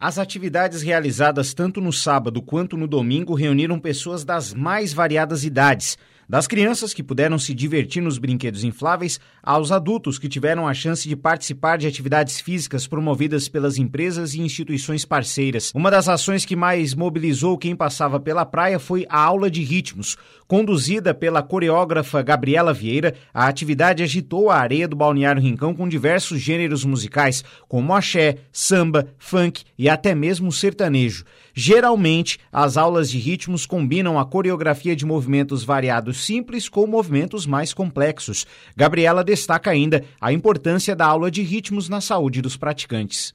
As atividades realizadas tanto no sábado quanto no domingo reuniram pessoas das mais variadas idades das crianças que puderam se divertir nos brinquedos infláveis aos adultos que tiveram a chance de participar de atividades físicas promovidas pelas empresas e instituições parceiras. Uma das ações que mais mobilizou quem passava pela praia foi a aula de ritmos. Conduzida pela coreógrafa Gabriela Vieira, a atividade agitou a areia do Balneário Rincão com diversos gêneros musicais, como axé, samba, funk e até mesmo sertanejo. Geralmente, as aulas de ritmos combinam a coreografia de movimentos variados simples com movimentos mais complexos. Gabriela destaca ainda a importância da aula de ritmos na saúde dos praticantes.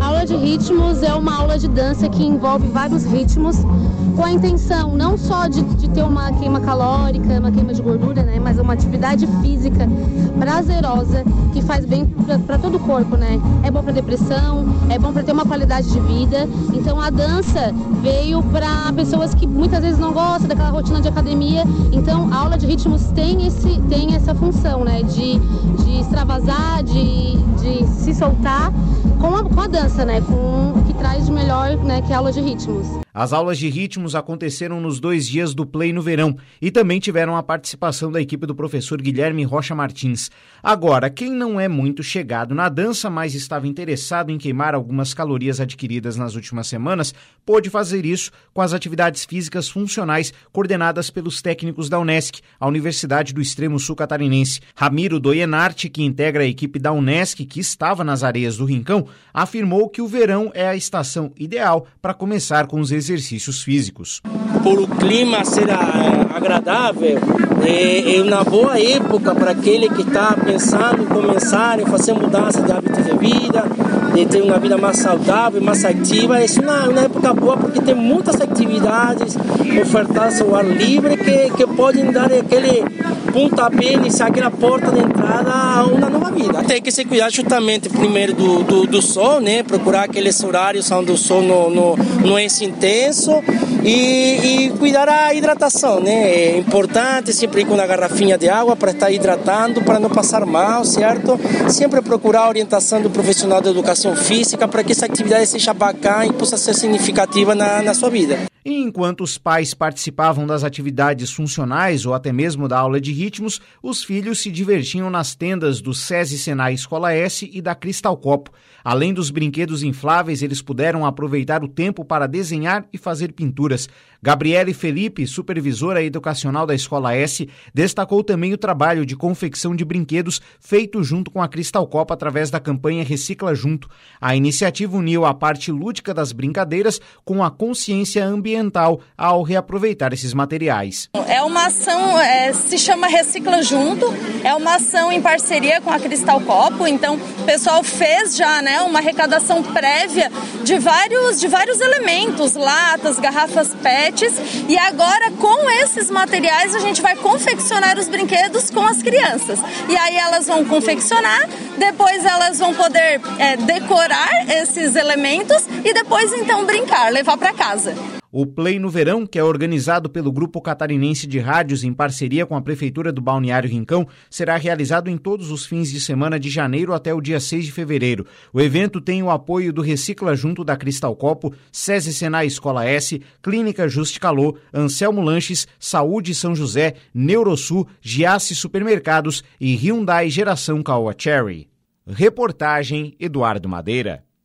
A aula de ritmos é uma aula de dança que envolve vários ritmos, com a intenção não só de, de ter uma queima calórica, uma queima de gordura, uma atividade física prazerosa que faz bem para todo o corpo, né? É bom para depressão, é bom para ter uma qualidade de vida. Então a dança veio para pessoas que muitas vezes não gostam daquela rotina de academia. Então a aula de ritmos tem esse tem essa função, né, de, de extravasar, de, de se soltar com a, com a dança, né? Com o que traz de melhor, né? Que é a aula de ritmos. As aulas de ritmos aconteceram nos dois dias do Play no verão e também tiveram a participação da equipe do professor Guilherme Rocha Martins. Agora, quem não é muito chegado na dança, mas estava interessado em queimar algumas calorias adquiridas nas últimas semanas, pôde fazer isso com as atividades físicas funcionais coordenadas pelos técnicos da Unesc, a Universidade do Extremo Sul Catarinense. Ramiro Doyenarte, que integra a equipe da Unesc, que estava nas areias do Rincão, afirmou que o verão é a estação ideal para começar com os exercícios exercícios físicos. Por o clima ser agradável, é, é uma boa época para aquele que está pensando em começar a fazer mudança de hábitos de vida, de ter uma vida mais saudável, mais ativa. Essa é uma, uma época boa porque tem muitas atividades ofertadas ao ar livre que, que podem dar aquele pontapé, iniciar aquela porta de entrada a uma nova vida. Tem que se cuidar justamente primeiro do, do, do sol, né? Procurar aqueles horários onde o sol não, não, não é intenso e, e cuidar a hidratação, né? É importante sempre ir com uma garrafinha de água para estar hidratando, para não passar mal, certo? Sempre procurar a orientação do profissional de educação física para que essa atividade seja bacana e possa ser significativa na, na sua vida. E enquanto os pais participavam das atividades funcionais ou até mesmo da aula de ritmos, os filhos se divertiam nas tendas do SESI Senai Escola S e da Cristal Copo. Além dos brinquedos infláveis, eles puderam aproveitar o tempo para desenhar e fazer pinturas. Gabriele Felipe, supervisora educacional da Escola S, destacou também o trabalho de confecção de brinquedos feito junto com a Cristal Copa através da campanha Recicla Junto. A iniciativa uniu a parte lúdica das brincadeiras com a consciência ambiental ao reaproveitar esses materiais. É uma ação, é, se chama Recicla Junto, é uma ação em parceria com a Cristal Copo, então o pessoal fez já né, uma arrecadação prévia de vários, de vários elementos, latas, garrafas PET, e agora com esses materiais a gente vai confeccionar os brinquedos com as crianças. E aí elas vão confeccionar, depois elas vão poder é, decorar esses elementos e depois então brincar, levar para casa. O Play no Verão, que é organizado pelo Grupo Catarinense de Rádios em parceria com a Prefeitura do Balneário Rincão, será realizado em todos os fins de semana de janeiro até o dia 6 de fevereiro. O evento tem o apoio do Recicla Junto da Cristal Copo, SESI Senai Escola S, Clínica Juste Calô, Anselmo Lanches, Saúde São José, Neurosul, Giasse Supermercados e Hyundai Geração Caoa Cherry. Reportagem Eduardo Madeira.